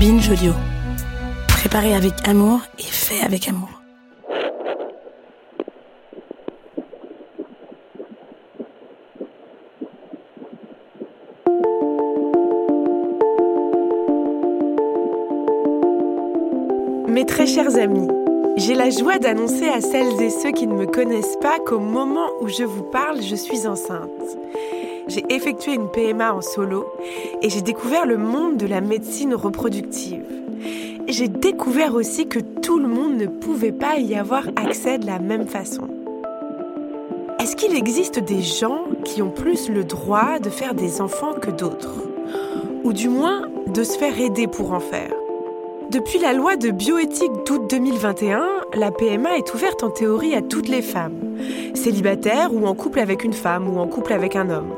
Binge Audio. Préparé avec amour et fait avec amour. Mes très chers amis, j'ai la joie d'annoncer à celles et ceux qui ne me connaissent pas qu'au moment où je vous parle, je suis enceinte. J'ai effectué une PMA en solo et j'ai découvert le monde de la médecine reproductive. J'ai découvert aussi que tout le monde ne pouvait pas y avoir accès de la même façon. Est-ce qu'il existe des gens qui ont plus le droit de faire des enfants que d'autres? Ou du moins de se faire aider pour en faire? Depuis la loi de bioéthique d'août 2021, la PMA est ouverte en théorie à toutes les femmes, célibataires ou en couple avec une femme ou en couple avec un homme.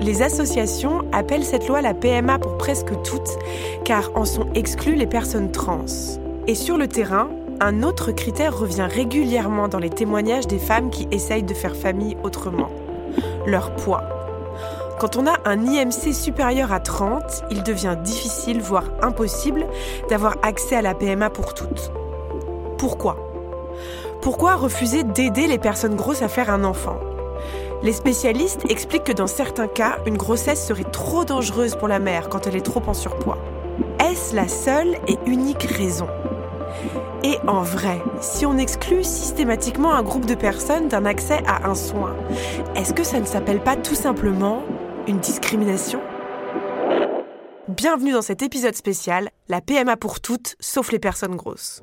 Les associations appellent cette loi la PMA pour presque toutes, car en sont exclues les personnes trans. Et sur le terrain, un autre critère revient régulièrement dans les témoignages des femmes qui essayent de faire famille autrement. Leur poids. Quand on a un IMC supérieur à 30, il devient difficile, voire impossible, d'avoir accès à la PMA pour toutes. Pourquoi? Pourquoi refuser d'aider les personnes grosses à faire un enfant? Les spécialistes expliquent que dans certains cas, une grossesse serait trop dangereuse pour la mère quand elle est trop en surpoids. Est-ce la seule et unique raison? Et en vrai, si on exclut systématiquement un groupe de personnes d'un accès à un soin, est-ce que ça ne s'appelle pas tout simplement une discrimination? Bienvenue dans cet épisode spécial, la PMA pour toutes, sauf les personnes grosses.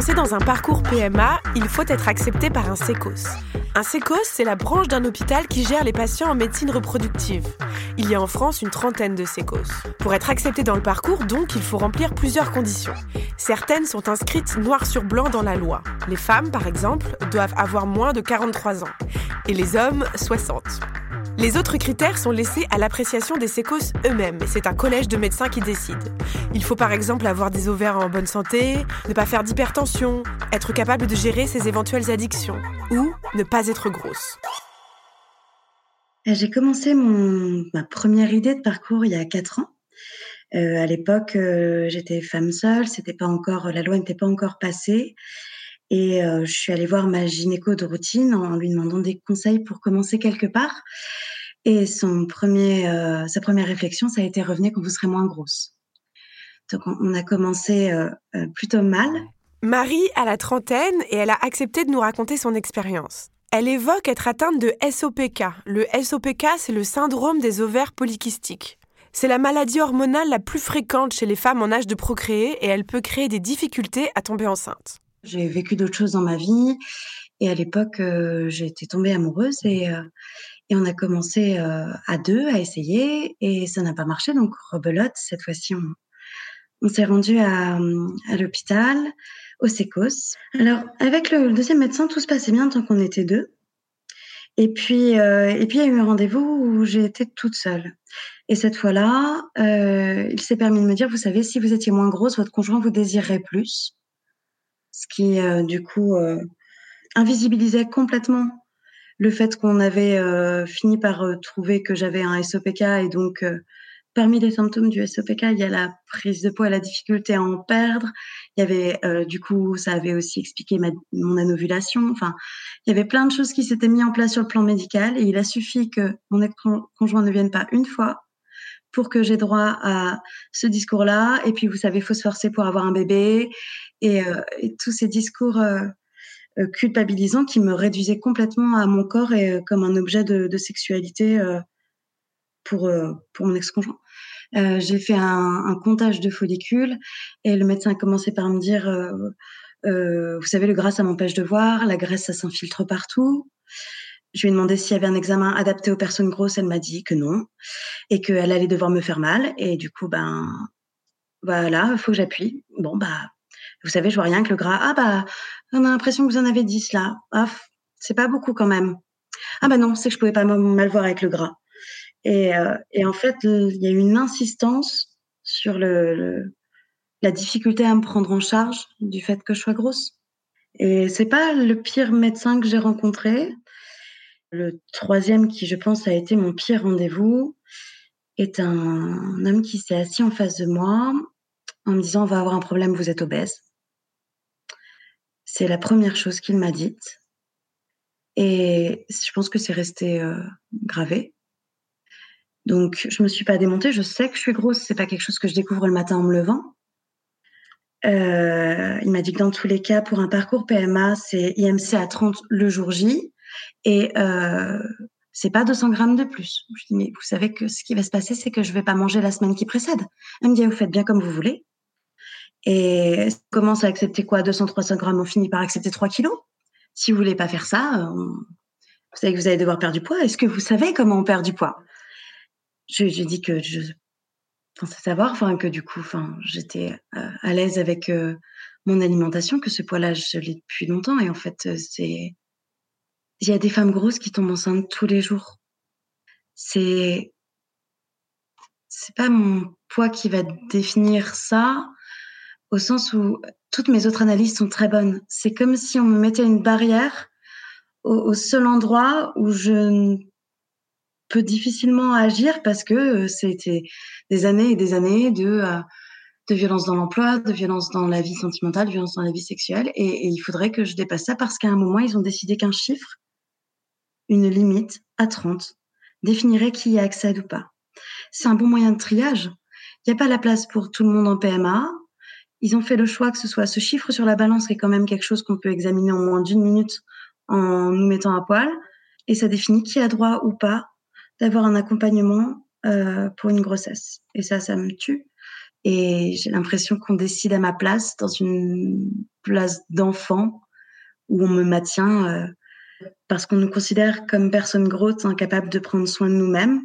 lancer dans un parcours PMA, il faut être accepté par un SECOS. Un SECOS, c'est la branche d'un hôpital qui gère les patients en médecine reproductive. Il y a en France une trentaine de SECOS. Pour être accepté dans le parcours, donc, il faut remplir plusieurs conditions. Certaines sont inscrites noir sur blanc dans la loi. Les femmes, par exemple, doivent avoir moins de 43 ans. Et les hommes, 60. Les autres critères sont laissés à l'appréciation des sécos eux-mêmes. C'est un collège de médecins qui décide. Il faut par exemple avoir des ovaires en bonne santé, ne pas faire d'hypertension, être capable de gérer ses éventuelles addictions, ou ne pas être grosse. J'ai commencé mon, ma première idée de parcours il y a quatre ans. Euh, à l'époque, euh, j'étais femme seule, pas encore, la loi n'était pas encore passée. Et euh, je suis allée voir ma gynéco de routine en lui demandant des conseils pour commencer quelque part. Et son premier, euh, sa première réflexion, ça a été revenez quand vous serez moins grosse. Donc on, a commencé euh, plutôt mal. Marie a la trentaine et elle a accepté de nous raconter son expérience. Elle évoque être atteinte de SOPK. Le SOPK, c'est le syndrome des ovaires polykystiques. C'est la maladie hormonale la plus fréquente chez les femmes en âge de procréer et elle peut créer des difficultés à tomber enceinte. J'ai vécu d'autres choses dans ma vie et à l'époque, euh, j'étais tombée amoureuse et, euh, et on a commencé euh, à deux à essayer et ça n'a pas marché. Donc rebelote, cette fois-ci, on, s'est rendu à, l'hôpital, au SECOS. Alors avec le, deuxième médecin, tout se passait bien tant qu'on était deux. Et puis, euh, et puis il y a eu un rendez-vous où j'ai été toute seule. Et cette fois-là, il s'est permis de me dire, vous savez, si vous étiez moins grosse, votre conjoint vous désirerait plus. Ce qui, euh, du coup, euh, invisibilisait complètement le fait qu'on avait euh, fini par trouver que j'avais un SOPK. Et donc, parmi les symptômes du SOPK, il y a la prise de poids et la difficulté à en perdre. Il y avait, du coup, ça avait aussi expliqué ma, mon anovulation. Enfin, il y avait plein de choses qui s'étaient mises en place sur le plan médical. Et il a suffi que mon ex-conjoint ne vienne pas une fois pour que j'ai droit à ce discours-là. Et puis, vous savez, il faut se forcer pour avoir un bébé. Et, euh, et tous ces discours euh, euh, culpabilisants qui me réduisaient complètement à mon corps et comme un objet de, sexualité pour, pour mon ex-conjoint. J'ai fait un, comptage de follicules et le médecin a commencé par me dire vous savez, le gras, ça m'empêche de voir. La graisse, ça s'infiltre partout. Je lui ai demandé s'il y avait un examen adapté aux personnes grosses. Elle m'a dit que non et qu'elle allait devoir me faire mal. Et du coup, ben voilà, il faut que j'appuie. Bon, bah, vous savez, je vois rien que le gras. Ah bah, on a l'impression que vous en avez 10 là. Ah, c'est pas beaucoup quand même. Ah bah non, c'est que je pouvais pas mal voir avec le gras. Et, euh, en fait, il y a eu une insistance sur la difficulté à me prendre en charge du fait que je sois grosse. Et c'est pas le pire médecin que j'ai rencontré. Le troisième qui, je pense, a été mon pire rendez-vous est un homme qui s'est assis en face de moi en me disant on va avoir un problème, vous êtes obèse. C'est la première chose qu'il m'a dite. Et je pense que c'est resté euh, gravé. Donc, je me suis pas démontée. Je sais que je suis grosse. C'est pas quelque chose que je découvre le matin en me levant. Euh, il m'a dit que dans tous les cas, pour un parcours PMA, c'est IMC à 30 le jour J et euh, c'est pas 200 grammes de plus. Je dis, mais vous savez que ce qui va se passer, c'est que je vais pas manger la semaine qui précède. Elle me dit, vous faites bien comme vous voulez. Et commence à accepter quoi 200, 300 grammes, on finit par accepter 3 kilos? Si vous voulez pas faire ça, vous savez que vous allez devoir perdre du poids. Est-ce que vous savez comment on perd du poids? Je, je dis que je pensais savoir, enfin que du coup, enfin, j'étais euh, à l'aise avec euh, mon alimentation, que ce poids-là, je l'ai depuis longtemps. Et en fait, euh, c'est il y a des femmes grosses qui tombent enceintes tous les jours. C'est c'est pas mon poids qui va définir ça, au sens où toutes mes autres analyses sont très bonnes. C'est comme si on me mettait une barrière au, seul endroit où je peut difficilement agir parce que euh, c'était des années et des années de, euh, de violence dans l'emploi, de violence dans la vie sentimentale, de violence dans la vie sexuelle. Et, il faudrait que je dépasse ça parce qu'à un moment, ils ont décidé qu'un chiffre, une limite à 30, définirait qui y accède ou pas. C'est un bon moyen de triage. Il n'y a pas la place pour tout le monde en PMA. Ils ont fait le choix que ce soit ce chiffre sur la balance qui est quand même quelque chose qu'on peut examiner en moins d'une minute en nous mettant à poil. Et ça définit qui a droit ou pas d'avoir un accompagnement euh, pour une grossesse. Et ça, ça me tue. Et j'ai l'impression qu'on décide à ma place dans une place d'enfant où on me maintient euh, parce qu'on nous considère comme personnes grosses incapables de prendre soin de nous-mêmes.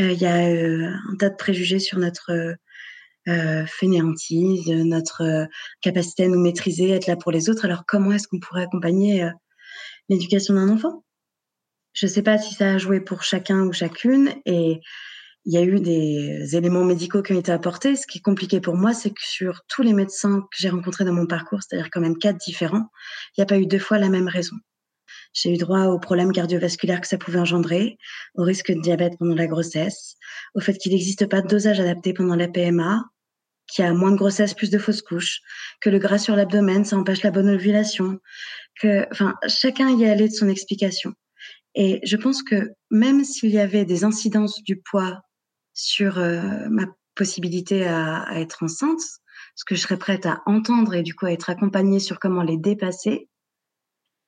Euh, il y a un tas de préjugés sur notre fainéantise, notre capacité à nous maîtriser, être là pour les autres. Alors comment est-ce qu'on pourrait accompagner l'éducation d'un enfant? Je ne sais pas si ça a joué pour chacun ou chacune et il y a eu des éléments médicaux qui ont été apportés. Ce qui est compliqué pour moi, c'est que sur tous les médecins que j'ai rencontrés dans mon parcours, c'est-à-dire quand même quatre différents, il n'y a pas eu deux fois la même raison. J'ai eu droit aux problèmes cardiovasculaires que ça pouvait engendrer, au risque de diabète pendant la grossesse, au fait qu'il n'existe pas de dosage adapté pendant la PMA, qu'il y a moins de grossesse, plus de fausses couches, que le gras sur l'abdomen, ça empêche la bonne ovulation, que, enfin, chacun y allé de son explication. Et je pense que même s'il y avait des incidences du poids sur euh, ma possibilité à, être enceinte, ce que je serais prête à entendre et du coup à être accompagnée sur comment les dépasser,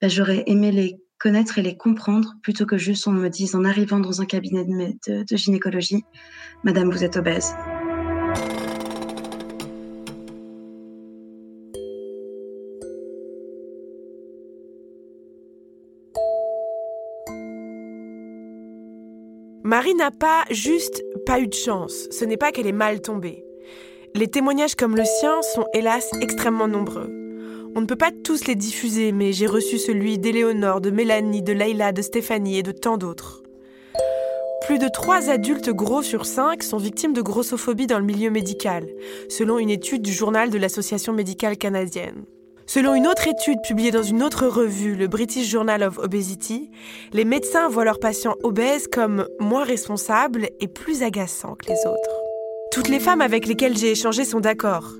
ben, j'aurais aimé les connaître et les comprendre plutôt que juste on me dise en arrivant dans un cabinet de gynécologie, Madame, vous êtes obèse. Marie n'a pas juste pas eu de chance, ce n'est pas qu'elle est mal tombée. Les témoignages comme le sien sont hélas extrêmement nombreux. On ne peut pas tous les diffuser, mais j'ai reçu celui d'Éléonore, de Mélanie, de Leïla, de Stéphanie et de tant d'autres. Plus de 3 adultes gros sur 5 sont victimes de grossophobie dans le milieu médical, selon une étude du journal de l'Association médicale canadienne. Selon une autre étude publiée dans une autre revue, le British Journal of Obesity, les médecins voient leurs patients obèses comme moins responsables et plus agaçants que les autres. Toutes les femmes avec lesquelles j'ai échangé sont d'accord.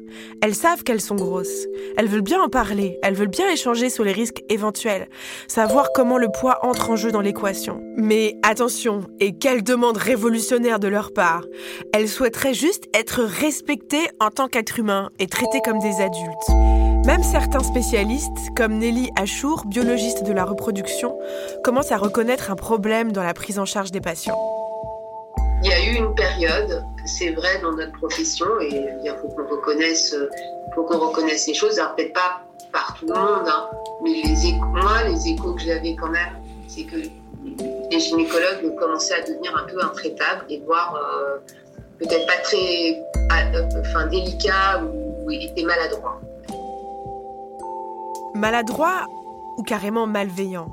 Elles savent qu'elles sont grosses. Elles veulent bien en parler. Elles veulent bien échanger sur les risques éventuels. Savoir comment le poids entre en jeu dans l'équation. Mais attention, et quelle demande révolutionnaire de leur part. Elles souhaiteraient juste être respectées en tant qu'êtres humains et traitées comme des adultes. Même certains spécialistes, comme Nelly Achour, biologiste de la reproduction, commencent à reconnaître un problème dans la prise en charge des patients. Il y a eu une période, c'est vrai dans notre profession, et il faut qu'on reconnaisse, faut reconnaisse les choses. Alors peut-être pas par tout le monde, hein. mais les moi, les échos que j'avais quand même, c'est que les gynécologues commençaient à devenir un peu intraitables et voire euh, peut-être pas très euh, enfin, délicats ou, étaient maladroits. Maladroit ou carrément malveillant?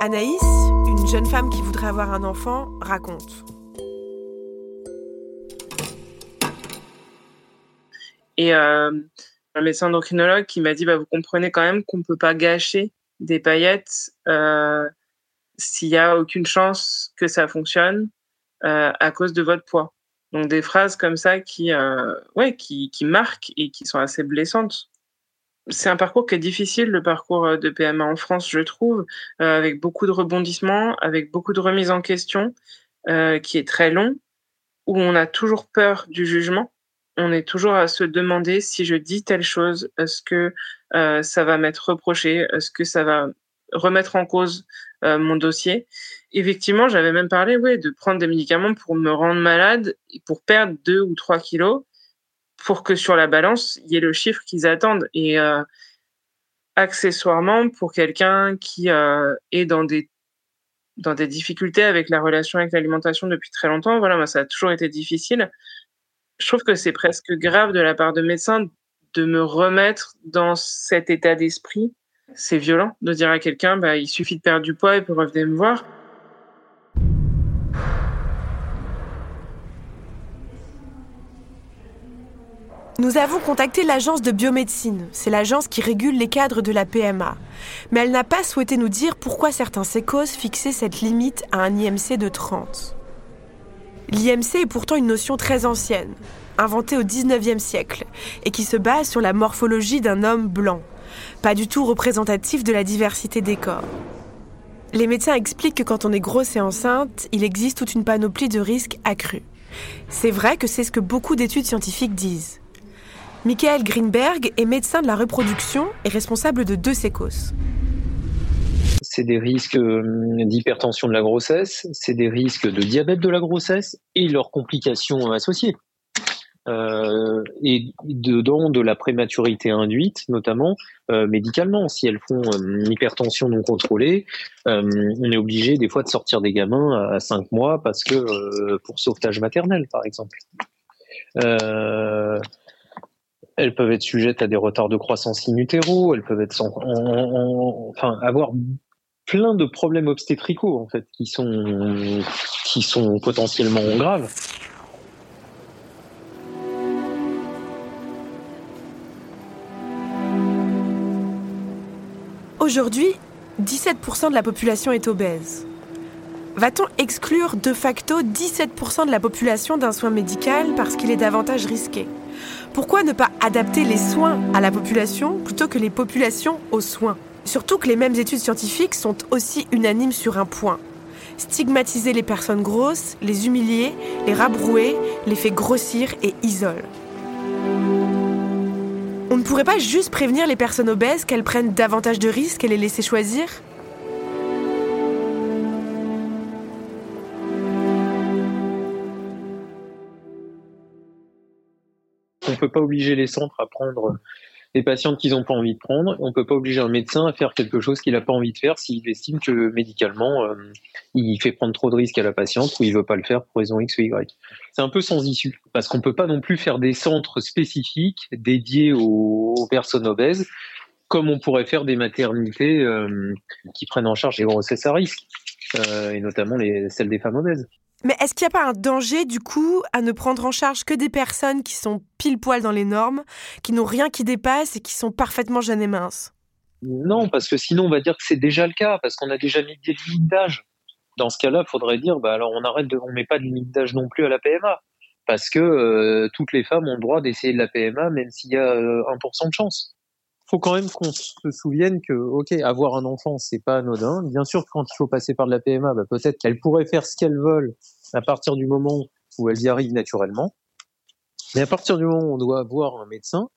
Anaïs, une jeune femme qui voudrait avoir un enfant, raconte. Et euh, un médecin endocrinologue qui m'a dit bah, Vous comprenez quand même qu'on ne peut pas gâcher des paillettes euh, s'il n'y a aucune chance que ça fonctionne euh, à cause de votre poids. Donc des phrases comme ça qui, euh, ouais, qui, qui marquent et qui sont assez blessantes. C'est un parcours qui est difficile, le parcours de PMA en France, je trouve, euh, avec beaucoup de rebondissements, avec beaucoup de remises en question, euh, qui est très long, où on a toujours peur du jugement on est toujours à se demander si je dis telle chose, est-ce que euh, ça va m'être reproché, est-ce que ça va remettre en cause euh, mon dossier. Effectivement, j'avais même parlé ouais, de prendre des médicaments pour me rendre malade, pour perdre deux ou trois kilos, pour que sur la balance, il y ait le chiffre qu'ils attendent. Et euh, accessoirement, pour quelqu'un qui est dans des dans des difficultés avec la relation avec l'alimentation depuis très longtemps, voilà, moi, ça a toujours été difficile je trouve que c'est presque grave de la part de médecins de me remettre dans cet état d'esprit. C'est violent de dire à quelqu'un, bah, il suffit de perdre du poids et pour revenir me voir. Nous avons contacté l'agence de biomédecine, c'est l'agence qui régule les cadres de la PMA. Mais elle n'a pas souhaité nous dire pourquoi certains sécos fixaient cette limite à un IMC de 30. L'IMC est pourtant une notion très ancienne, inventée au 19e siècle, et qui se base sur la morphologie d'un homme blanc, pas du tout représentatif de la diversité des corps. Les médecins expliquent que quand on est grosse et enceinte, il existe toute une panoplie de risques accrus. C'est vrai que c'est ce que beaucoup d'études scientifiques disent. Michael Greenberg est médecin de la reproduction et responsable de deux sécos c'est des risques euh, d'hypertension de la grossesse, c'est des risques de diabète de la grossesse et leurs complications associées. Euh, et dedans de la prématurité induite, notamment euh, médicalement. Si elles font une hypertension non contrôlée, on est obligé des fois de sortir des gamins à 5 mois parce que pour sauvetage maternel, par exemple. Elles peuvent être sujettes à des retards de croissance in elles peuvent être enfin avoir plein de problèmes obstétricaux en fait qui sont qui sont potentiellement graves. Aujourd'hui, 17% de la population est obèse. Va-t-on exclure de facto 17% de la population d'un soin médical parce qu'il est davantage risqué? Pourquoi ne pas adapter les soins à la population plutôt que les populations aux soins? Surtout que les mêmes études scientifiques sont aussi unanimes sur un point. Stigmatiser les personnes grosses, les humilier, les rabrouer, les fait grossir et isole. On ne pourrait pas juste prévenir les personnes obèses qu'elles prennent davantage de risques et les laisser choisir? Ne peut pas obliger les centres à prendre des patientes qu'ils n'ont pas envie de prendre. On peut pas obliger un médecin à faire quelque chose qu'il n'a pas envie de faire s'il estime que médicalement euh, il fait prendre trop de risques à la patiente ou il veut pas le faire pour raison X ou Y. C'est un peu sans issue parce qu'on peut pas non plus faire des centres spécifiques dédiés aux, personnes obèses comme on pourrait faire des maternités euh, qui prennent en charge les grossesses à risque euh, et notamment les, celles des femmes obèses. Mais est-ce qu'il n'y a pas un danger, du coup, à ne prendre en charge que des personnes qui sont pile poil dans les normes, qui n'ont rien qui dépasse et qui sont parfaitement jeunes et minces? Non, parce que sinon, on va dire que c'est déjà le cas, parce qu'on a déjà mis des limites d'âge. Dans ce cas-là, il faudrait dire, bah alors on arrête de, on met pas de limite d'âge non plus à la PMA, parce que euh, toutes les femmes ont le droit d'essayer de la PMA, même s'il y a 1% euh, de chance faut quand même qu'on se souvienne que, ok, avoir un enfant, c'est pas anodin. Bien sûr, quand il faut passer par de la PMA, bah, peut-être qu'elles pourraient faire ce qu'elles veulent à partir du moment où elles y arrivent naturellement. Mais à partir du moment où on doit avoir un médecin,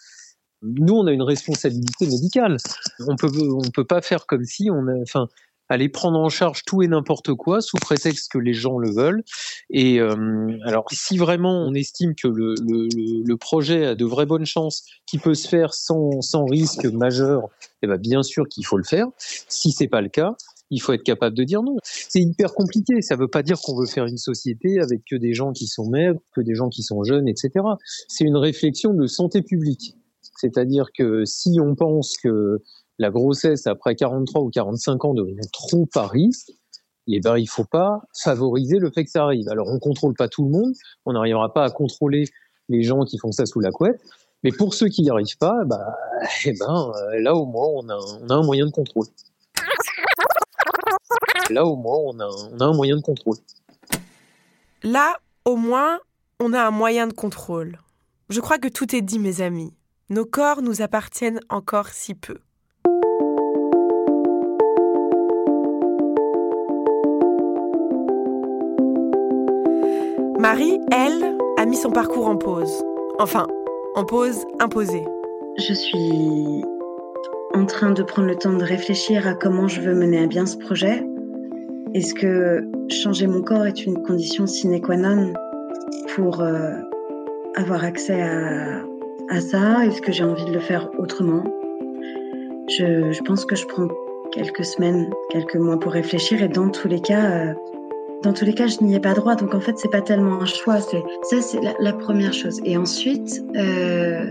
nous, on a une responsabilité médicale. On peut, on peut pas faire comme si on a, enfin, aller prendre en charge tout et n'importe quoi sous prétexte que les gens le veulent. Et euh, alors, si vraiment on estime que le, le, le, projet a de vraies bonnes chances, qui peut se faire sans, sans risque majeur, eh ben bien sûr qu'il faut le faire. Si c'est pas le cas, il faut être capable de dire non. C'est hyper compliqué. Ça ne veut pas dire qu'on veut faire une société avec que des gens qui sont maigres, que des gens qui sont jeunes, etc. C'est une réflexion de santé publique. C'est-à-dire que si on pense que la grossesse après 43 ou 45 ans devient trop à risque, eh ben, il faut pas favoriser le fait que ça arrive. Alors, on contrôle pas tout le monde, on n'arrivera pas à contrôler les gens qui font ça sous la couette, mais pour ceux qui n'y arrivent pas, bah, eh ben, euh, là au moins on a, un moyen de contrôle. Là au moins on a un moyen de contrôle. Là au moins on a un moyen de contrôle. Je crois que tout est dit, mes amis. Nos corps nous appartiennent encore si peu. Marie, elle, a mis son parcours en pause. Enfin, en pause imposée. Je suis en train de prendre le temps de réfléchir à comment je veux mener à bien ce projet. Est-ce que changer mon corps est une condition sine qua non pour euh, avoir accès à, ça? Est-ce que j'ai envie de le faire autrement? Je, je, pense que je prends quelques semaines, quelques mois pour réfléchir et dans tous les cas, euh, dans tous les cas, je n'y ai pas droit. Donc en fait, c'est pas tellement un choix. Ça, c'est la, première chose. Et ensuite, euh,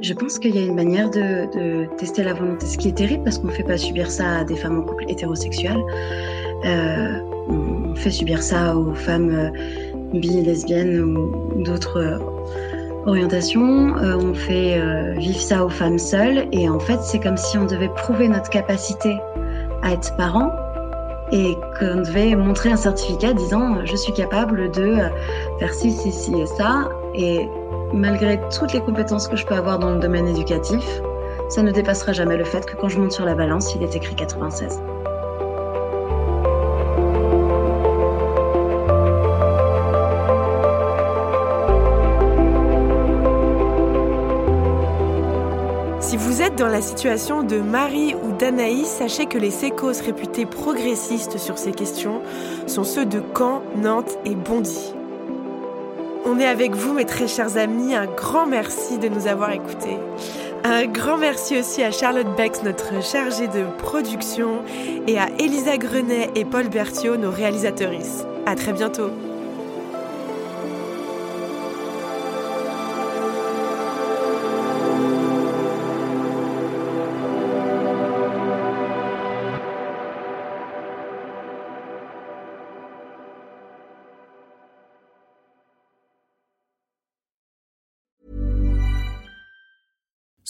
je pense qu'il y a une manière de, tester la volonté, ce qui est terrible parce qu'on fait pas subir ça à des femmes en couple hétérosexuel. Euh, on fait subir ça aux femmes euh, bi, lesbiennes ou d'autres euh, orientations. On fait vivre ça aux femmes seules. Et en fait, c'est comme si on devait prouver notre capacité à être parent et qu'on devait montrer un certificat disant je suis capable de faire ci, ci, ci et ça. Et malgré toutes les compétences que je peux avoir dans le domaine éducatif, ça ne dépassera jamais le fait que quand je monte sur la balance, il est écrit 96. Dans la situation de Marie ou d'Anaïs, sachez que les sécos réputés progressistes sur ces questions sont ceux de Caen, Nantes et Bondy. On est avec vous, mes très chers amis. Un grand merci de nous avoir écoutés. Un grand merci aussi à Charlotte Bex, notre chargée de production, et à Elisa Grenet et Paul Berthiaud, nos réalisatrices. À très bientôt.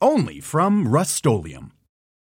only from Rust